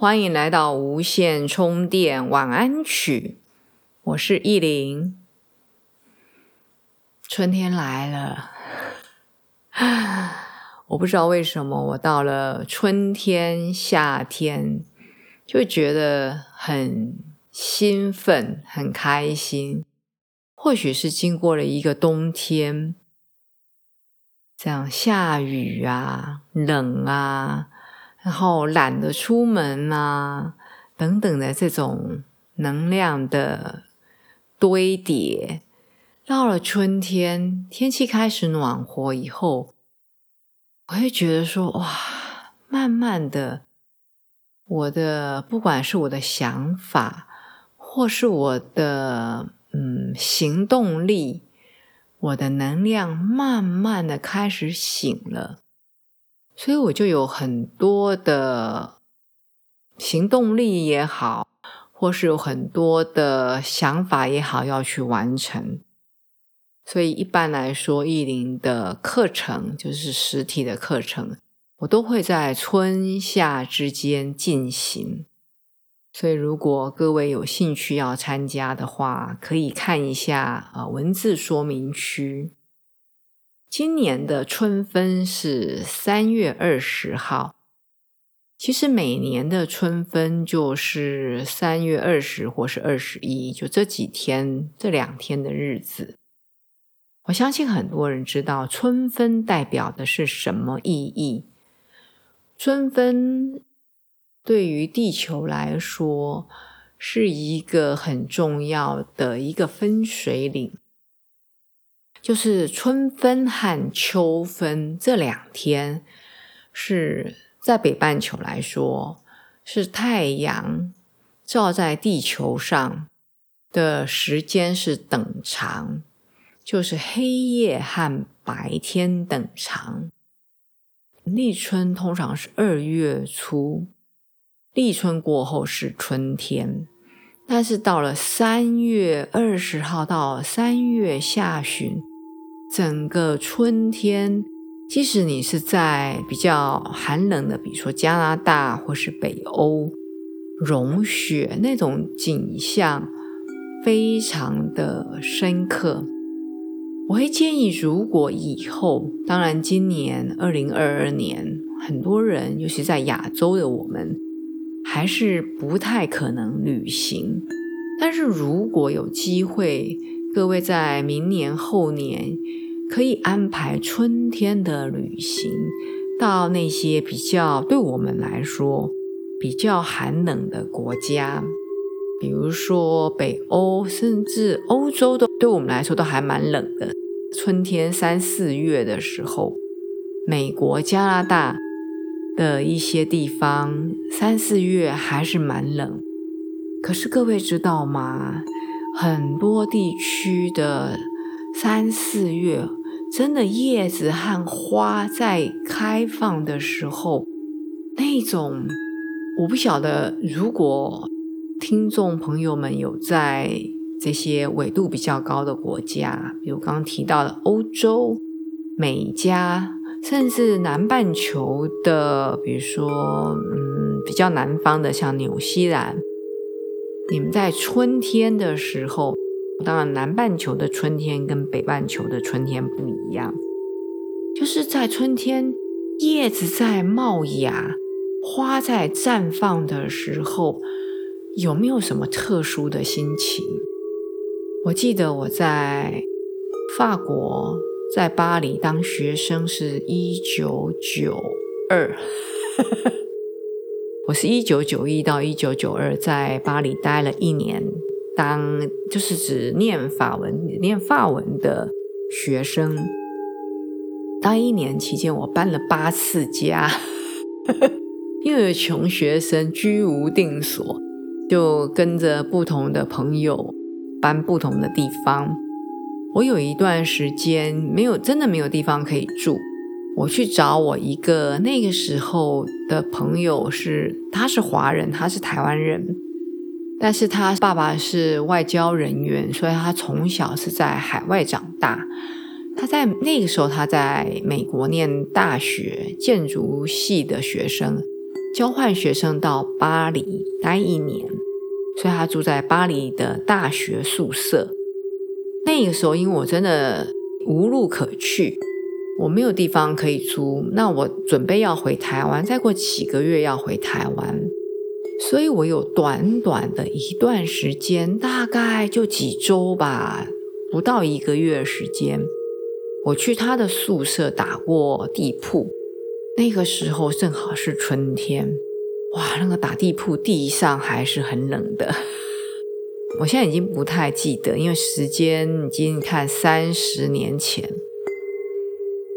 欢迎来到无线充电晚安曲，我是意林。春天来了，我不知道为什么，我到了春天、夏天就觉得很兴奋、很开心。或许是经过了一个冬天，这样下雨啊，冷啊。然后懒得出门啊，等等的这种能量的堆叠，到了春天，天气开始暖和以后，我会觉得说，哇，慢慢的，我的不管是我的想法，或是我的嗯行动力，我的能量，慢慢的开始醒了。所以我就有很多的行动力也好，或是有很多的想法也好要去完成。所以一般来说，意林的课程就是实体的课程，我都会在春夏之间进行。所以如果各位有兴趣要参加的话，可以看一下啊文字说明区。今年的春分是三月二十号。其实每年的春分就是三月二十或是二十一，就这几天、这两天的日子。我相信很多人知道春分代表的是什么意义。春分对于地球来说是一个很重要的一个分水岭。就是春分和秋分这两天，是在北半球来说，是太阳照在地球上的时间是等长，就是黑夜和白天等长。立春通常是二月初，立春过后是春天，但是到了三月二十号到三月下旬。整个春天，即使你是在比较寒冷的，比如说加拿大或是北欧，融雪那种景象非常的深刻。我会建议，如果以后，当然今年二零二二年，很多人，尤其在亚洲的我们，还是不太可能旅行。但是如果有机会，各位在明年后年。可以安排春天的旅行，到那些比较对我们来说比较寒冷的国家，比如说北欧，甚至欧洲都对我们来说都还蛮冷的。春天三四月的时候，美国、加拿大的一些地方三四月还是蛮冷。可是各位知道吗？很多地区的三四月。真的叶子和花在开放的时候，那种我不晓得。如果听众朋友们有在这些纬度比较高的国家，比如刚刚提到的欧洲、美加，甚至南半球的，比如说嗯比较南方的，像纽西兰，你们在春天的时候。当然，南半球的春天跟北半球的春天不一样，就是在春天叶子在冒芽、花在绽放的时候，有没有什么特殊的心情？我记得我在法国，在巴黎当学生是一九九二，我是一九九一到一九九二在巴黎待了一年。当就是指念法文、念法文的学生，当一年期间，我搬了八次家，因为穷学生居无定所，就跟着不同的朋友搬不同的地方。我有一段时间没有，真的没有地方可以住。我去找我一个那个时候的朋友，是他是华人，他是台湾人，但是他爸爸是外交人员，所以他从小是在海外长大。他在那个时候，他在美国念大学建筑系的学生，交换学生到巴黎待一年，所以他住在巴黎的大学宿舍。那个时候，因为我真的无路可去。我没有地方可以租，那我准备要回台湾，再过几个月要回台湾，所以我有短短的一段时间，大概就几周吧，不到一个月时间，我去他的宿舍打过地铺。那个时候正好是春天，哇，那个打地铺地上还是很冷的。我现在已经不太记得，因为时间已经看三十年前。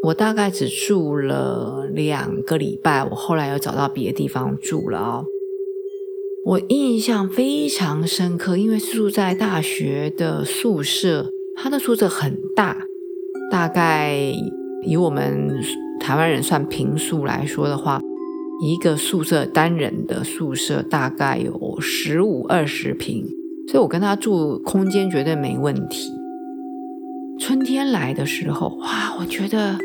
我大概只住了两个礼拜，我后来又找到别的地方住了哦。我印象非常深刻，因为住在大学的宿舍，它的宿舍很大，大概以我们台湾人算平数来说的话，一个宿舍单人的宿舍大概有十五二十平，所以我跟他住空间绝对没问题。春天来的时候，哇，我觉得。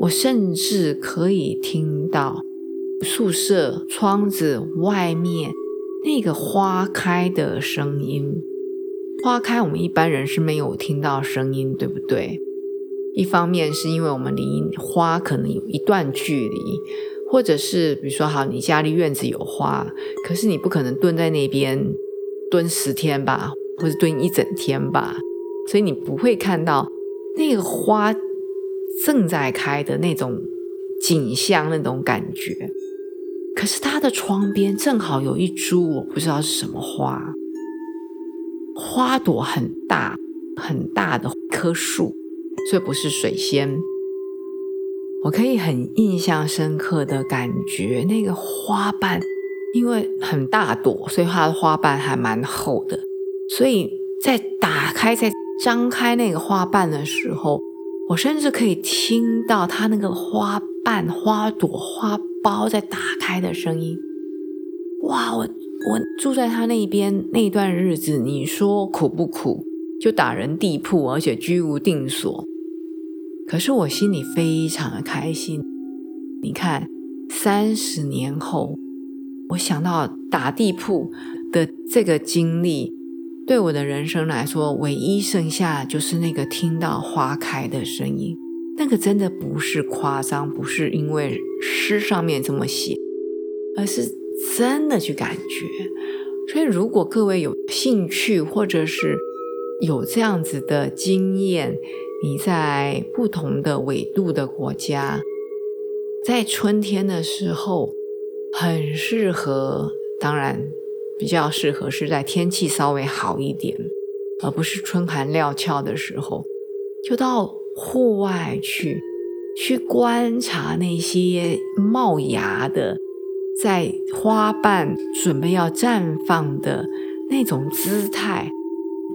我甚至可以听到宿舍窗子外面那个花开的声音。花开，我们一般人是没有听到声音，对不对？一方面是因为我们离花可能有一段距离，或者是比如说，好，你家里院子有花，可是你不可能蹲在那边蹲十天吧，或者蹲一整天吧，所以你不会看到那个花。正在开的那种景象，那种感觉。可是他的窗边正好有一株我不知道是什么花，花朵很大很大的棵树，所以不是水仙。我可以很印象深刻的感觉，那个花瓣因为很大朵，所以它的花瓣还蛮厚的。所以在打开、在张开那个花瓣的时候。我甚至可以听到它那个花瓣、花朵、花苞在打开的声音。哇，我我住在他那边那段日子，你说苦不苦？就打人地铺，而且居无定所。可是我心里非常的开心。你看，三十年后，我想到打地铺的这个经历。对我的人生来说，唯一剩下就是那个听到花开的声音，那个真的不是夸张，不是因为诗上面这么写，而是真的去感觉。所以，如果各位有兴趣，或者是有这样子的经验，你在不同的纬度的国家，在春天的时候，很适合。当然。比较适合是在天气稍微好一点，而不是春寒料峭的时候，就到户外去，去观察那些冒芽的，在花瓣准备要绽放的那种姿态。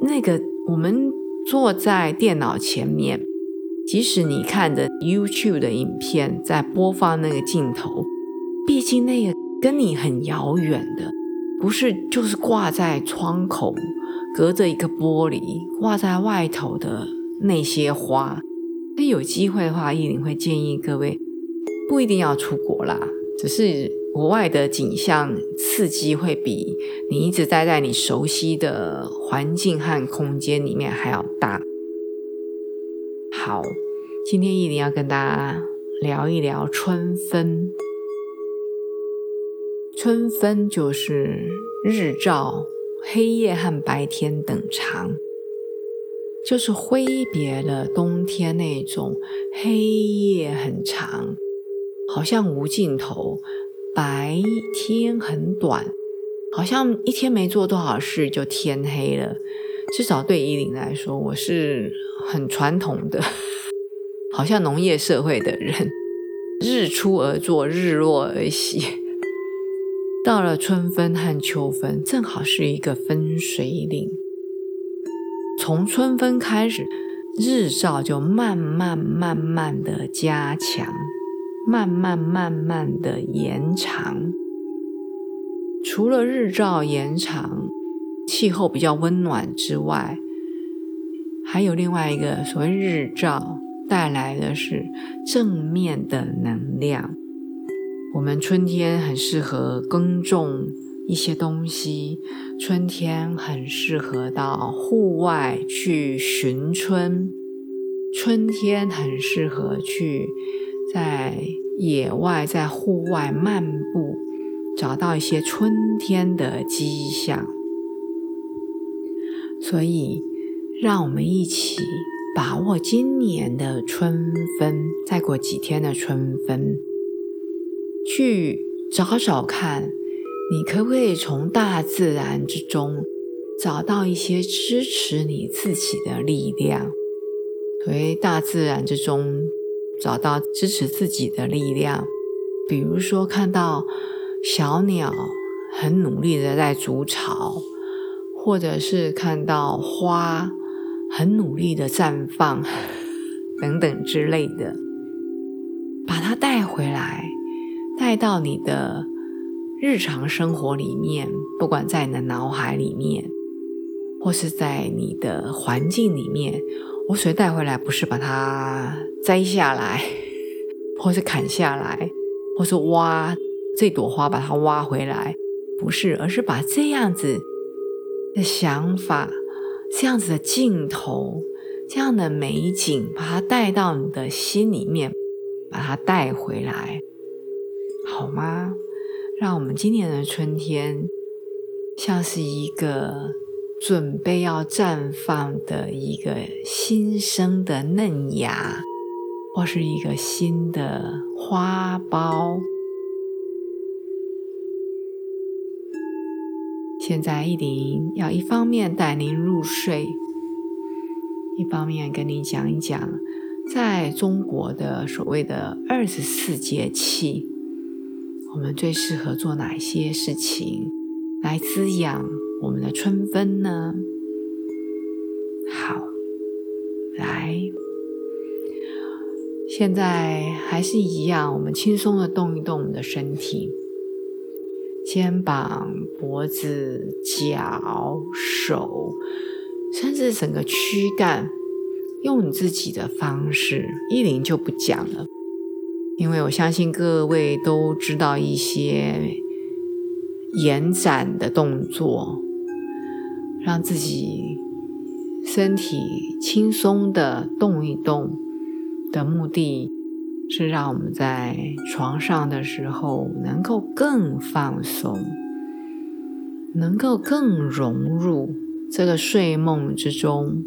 那个我们坐在电脑前面，即使你看着 YouTube 的影片在播放那个镜头，毕竟那个跟你很遥远的。不是，就是挂在窗口，隔着一个玻璃挂在外头的那些花。那有机会的话，依林会建议各位，不一定要出国啦，只是国外的景象刺激会比你一直待在你熟悉的环境和空间里面还要大。好，今天依林要跟大家聊一聊春分。春分就是日照黑夜和白天等长，就是挥别了冬天那种黑夜很长，好像无尽头，白天很短，好像一天没做多少事就天黑了。至少对依林来说，我是很传统的，好像农业社会的人，日出而作，日落而息。到了春分和秋分，正好是一个分水岭。从春分开始，日照就慢慢慢慢的加强，慢慢慢慢的延长。除了日照延长，气候比较温暖之外，还有另外一个所谓日照带来的是正面的能量。我们春天很适合耕种一些东西，春天很适合到户外去寻春，春天很适合去在野外、在户外漫步，找到一些春天的迹象。所以，让我们一起把握今年的春分，再过几天的春分。去找找看，你可不可以从大自然之中找到一些支持你自己的力量？回大自然之中找到支持自己的力量，比如说看到小鸟很努力的在筑巢，或者是看到花很努力的绽放，等等之类的，把它带回来。带到你的日常生活里面，不管在你的脑海里面，或是在你的环境里面，我所带回来不是把它摘下来，或是砍下来，或是挖这朵花把它挖回来，不是，而是把这样子的想法、这样子的镜头、这样的美景，把它带到你的心里面，把它带回来。好吗？让我们今年的春天像是一个准备要绽放的一个新生的嫩芽，或是一个新的花苞。现在一林要一方面带您入睡，一方面跟您讲一讲，在中国的所谓的二十四节气。我们最适合做哪些事情来滋养我们的春分呢？好，来，现在还是一样，我们轻松的动一动我们的身体，肩膀、脖子、脚、手，甚至整个躯干，用你自己的方式，一零就不讲了。因为我相信各位都知道一些延展的动作，让自己身体轻松的动一动的目的，是让我们在床上的时候能够更放松，能够更融入这个睡梦之中，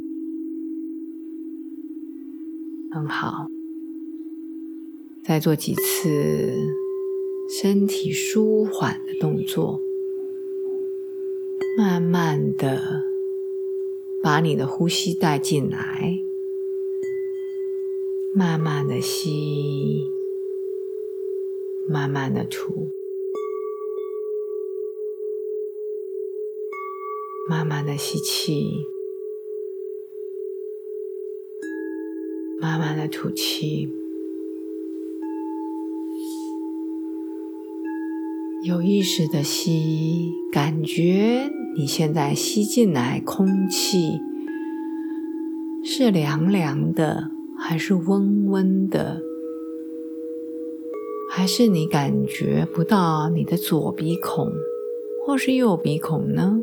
很好。再做几次身体舒缓的动作，慢慢的把你的呼吸带进来，慢慢的吸，慢慢的吐，慢慢的吸气，慢慢的吐气。有意识的吸，感觉你现在吸进来空气是凉凉的，还是温温的？还是你感觉不到你的左鼻孔或是右鼻孔呢？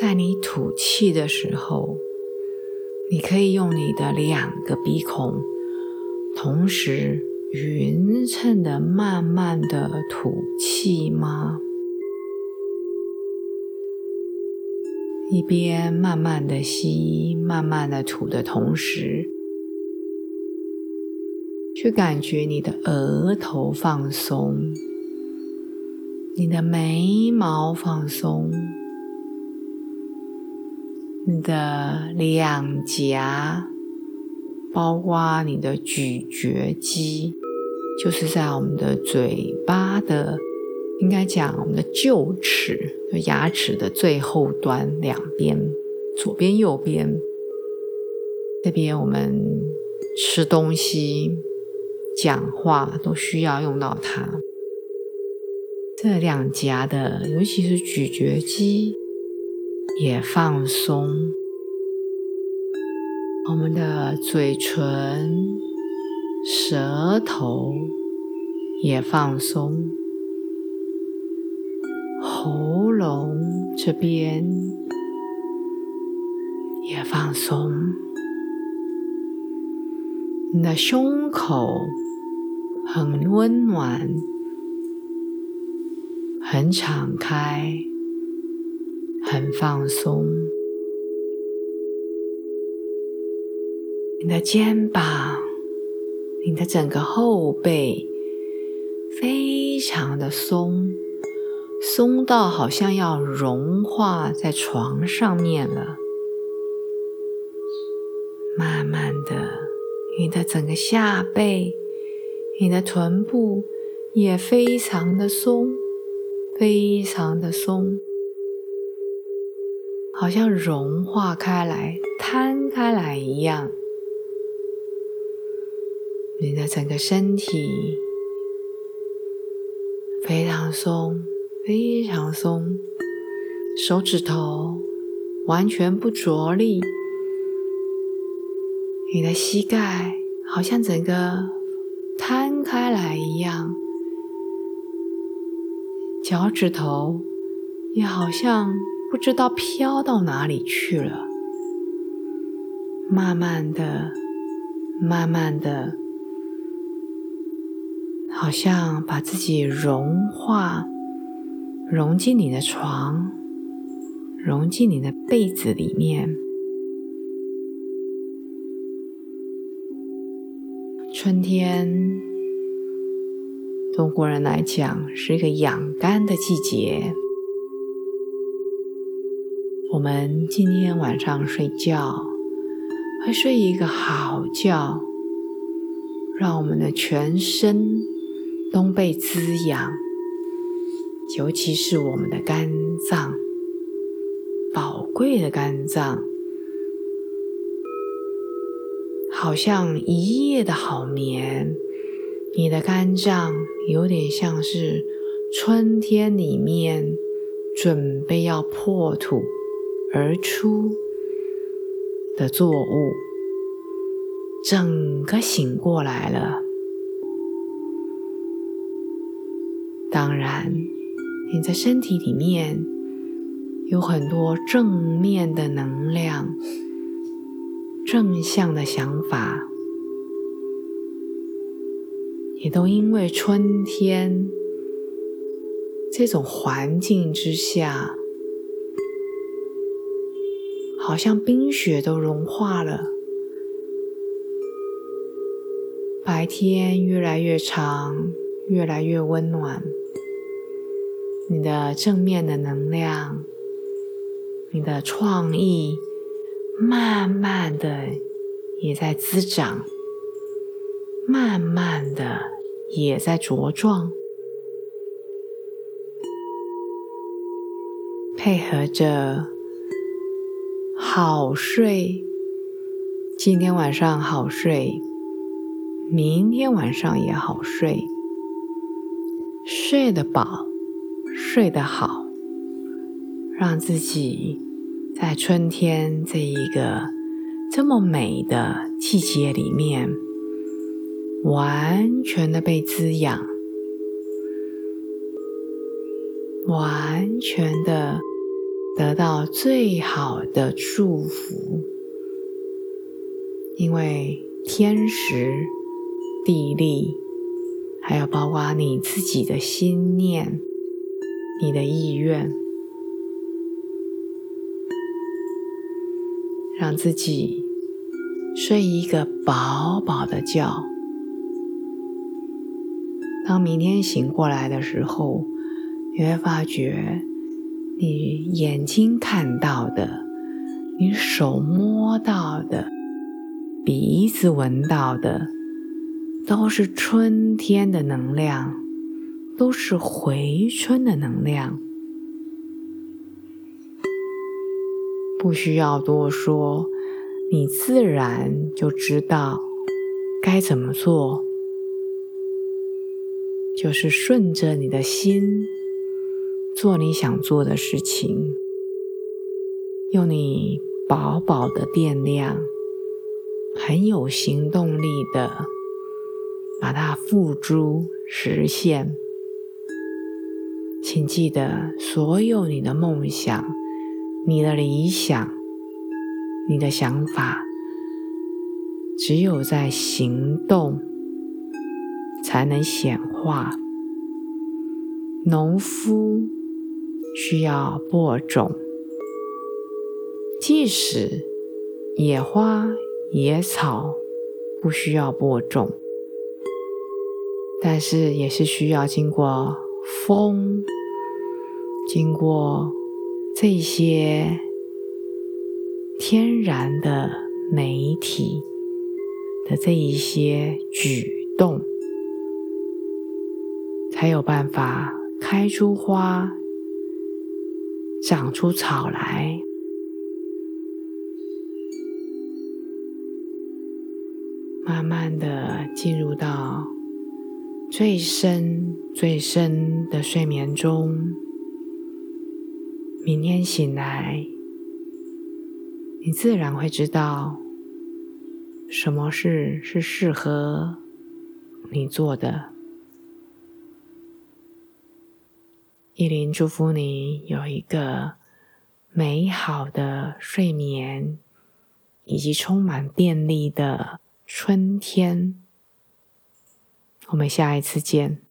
在你吐气的时候，你可以用你的两个鼻孔同时。匀称的、慢慢的吐气吗？一边慢慢的吸、慢慢的吐的同时，去感觉你的额头放松，你的眉毛放松，你的两颊。包括你的咀嚼肌，就是在我们的嘴巴的应该讲我们的臼齿，就牙齿的最后端两边，左边、右边。这边我们吃东西、讲话都需要用到它。这两颊的，尤其是咀嚼肌也放松。我们的嘴唇、舌头也放松。喉咙这边也放松，你的胸口很温暖，很敞开，很放松。你的肩膀，你的整个后背非常的松。松到好像要融化在床上面了。慢慢的，你的整个下背、你的臀部也非常的松，非常的松，好像融化开来、摊开来一样。你的整个身体非常松。非常松，手指头完全不着力，你的膝盖好像整个摊开来一样，脚趾头也好像不知道飘到哪里去了，慢慢的，慢慢的，好像把自己融化。融进你的床，融进你的被子里面。春天，中国人来讲是一个养肝的季节。我们今天晚上睡觉，会睡一个好觉，让我们的全身都被滋养。尤其是我们的肝脏，宝贵的肝脏，好像一夜的好眠。你的肝脏有点像是春天里面准备要破土而出的作物，整个醒过来了。当然。你在身体里面有很多正面的能量、正向的想法，也都因为春天这种环境之下，好像冰雪都融化了，白天越来越长，越来越温暖。你的正面的能量，你的创意，慢慢的也在滋长，慢慢的也在茁壮，配合着好睡，今天晚上好睡，明天晚上也好睡，睡得饱。睡得好，让自己在春天这一个这么美的季节里面，完全的被滋养，完全的得到最好的祝福，因为天时、地利，还有包括你自己的心念。你的意愿，让自己睡一个饱饱的觉。当明天醒过来的时候，你会发觉，你眼睛看到的，你手摸到的，鼻子闻到的，都是春天的能量。都是回春的能量，不需要多说，你自然就知道该怎么做，就是顺着你的心做你想做的事情，用你饱饱的电量，很有行动力的把它付诸实现。请记得，所有你的梦想、你的理想、你的想法，只有在行动才能显化。农夫需要播种，即使野花、野草不需要播种，但是也是需要经过风。经过这些天然的媒体的这一些举动，才有办法开出花、长出草来，慢慢的进入到最深、最深的睡眠中。明天醒来，你自然会知道什么事是适合你做的。依林祝福你有一个美好的睡眠，以及充满电力的春天。我们下一次见。